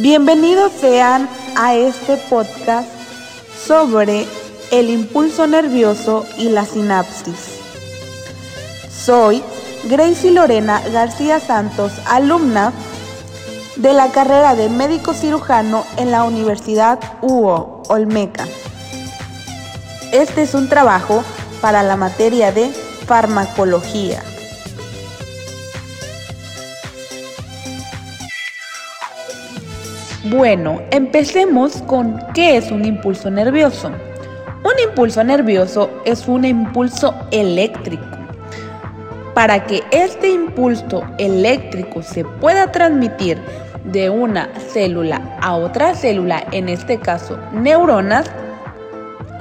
Bienvenidos sean a este podcast sobre el impulso nervioso y la sinapsis. Soy Gracie Lorena García Santos, alumna de la carrera de médico cirujano en la Universidad UO Olmeca. Este es un trabajo para la materia de farmacología. Bueno, empecemos con qué es un impulso nervioso. Un impulso nervioso es un impulso eléctrico. Para que este impulso eléctrico se pueda transmitir de una célula a otra célula, en este caso neuronas,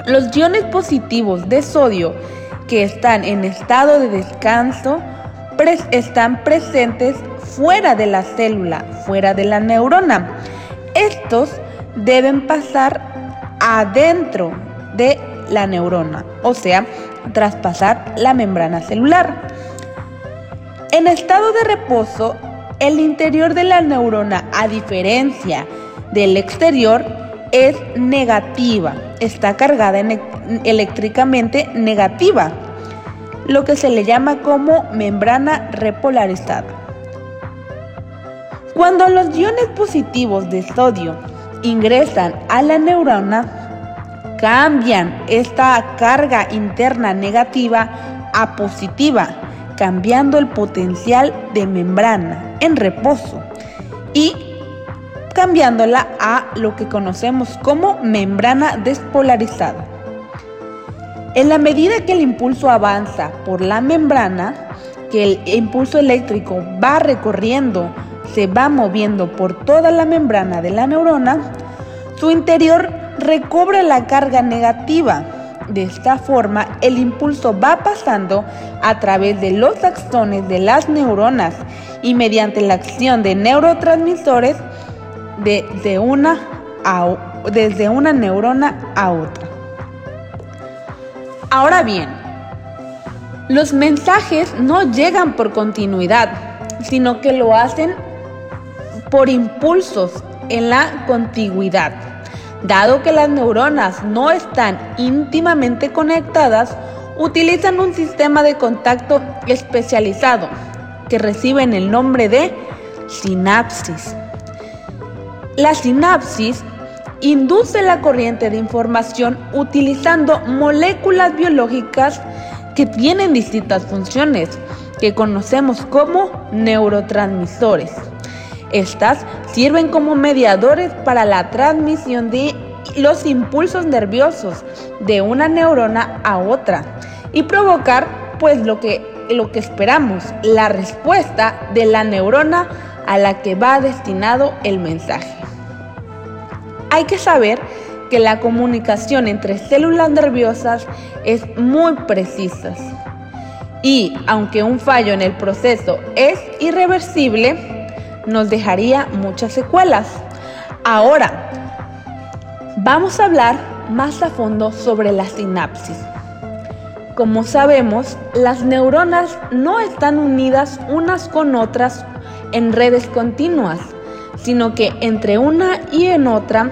los iones positivos de sodio que están en estado de descanso están presentes fuera de la célula, fuera de la neurona. Estos deben pasar adentro de la neurona, o sea, traspasar la membrana celular. En estado de reposo, el interior de la neurona, a diferencia del exterior, es negativa, está cargada eléctricamente negativa, lo que se le llama como membrana repolarizada. Cuando los iones positivos de sodio ingresan a la neurona, cambian esta carga interna negativa a positiva cambiando el potencial de membrana en reposo y cambiándola a lo que conocemos como membrana despolarizada. En la medida que el impulso avanza por la membrana, que el impulso eléctrico va recorriendo, se va moviendo por toda la membrana de la neurona, su interior recobra la carga negativa de esta forma, el impulso va pasando a través de los axones de las neuronas y mediante la acción de neurotransmisores de, una desde una neurona a otra. Ahora bien, los mensajes no llegan por continuidad, sino que lo hacen por impulsos en la contigüidad. Dado que las neuronas no están íntimamente conectadas, utilizan un sistema de contacto especializado que reciben el nombre de sinapsis. La sinapsis induce la corriente de información utilizando moléculas biológicas que tienen distintas funciones, que conocemos como neurotransmisores. Estas sirven como mediadores para la transmisión de los impulsos nerviosos de una neurona a otra y provocar pues lo que, lo que esperamos, la respuesta de la neurona a la que va destinado el mensaje. Hay que saber que la comunicación entre células nerviosas es muy precisa y aunque un fallo en el proceso es irreversible, nos dejaría muchas secuelas. Ahora, vamos a hablar más a fondo sobre la sinapsis. Como sabemos, las neuronas no están unidas unas con otras en redes continuas, sino que entre una y en otra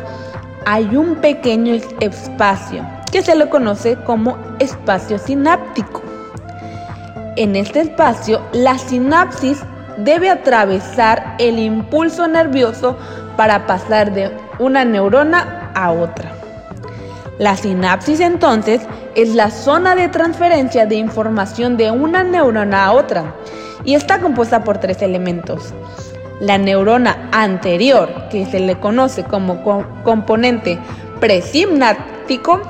hay un pequeño espacio que se le conoce como espacio sináptico. En este espacio, la sinapsis debe atravesar el impulso nervioso para pasar de una neurona a otra. La sinapsis entonces es la zona de transferencia de información de una neurona a otra y está compuesta por tres elementos. La neurona anterior, que se le conoce como componente presináptico,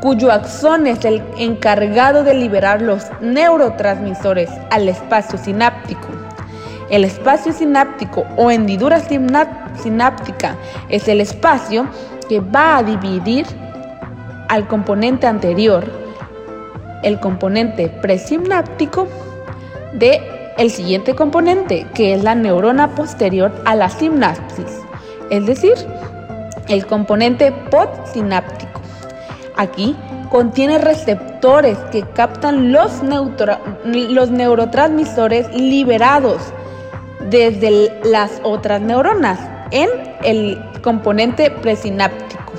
cuyo axón es el encargado de liberar los neurotransmisores al espacio sináptico. El espacio sináptico o hendidura sináptica es el espacio que va a dividir al componente anterior, el componente presináptico, de el siguiente componente, que es la neurona posterior a la sinapsis, es decir, el componente postsináptico. Aquí contiene receptores que captan los, los neurotransmisores liberados desde las otras neuronas, en el componente presináptico.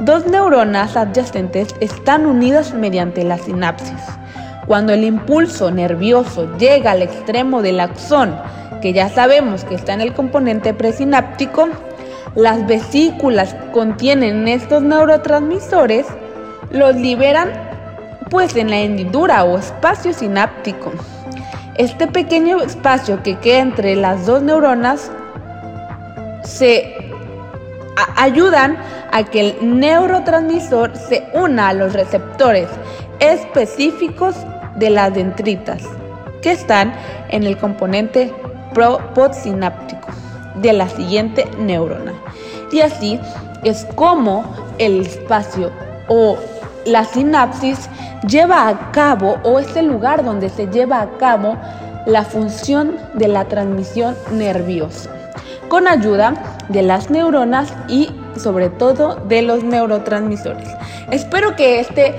Dos neuronas adyacentes están unidas mediante la sinapsis. Cuando el impulso nervioso llega al extremo del axón, que ya sabemos que está en el componente presináptico, las vesículas contienen estos neurotransmisores, los liberan pues en la hendidura o espacio sináptico. Este pequeño espacio que queda entre las dos neuronas se ayudan a que el neurotransmisor se una a los receptores específicos de las dendritas que están en el componente postsináptico de la siguiente neurona. Y así es como el espacio o la sinapsis lleva a cabo o es el lugar donde se lleva a cabo la función de la transmisión nerviosa con ayuda de las neuronas y sobre todo de los neurotransmisores. Espero que este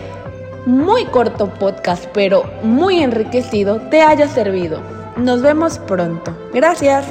muy corto podcast pero muy enriquecido te haya servido. Nos vemos pronto. Gracias.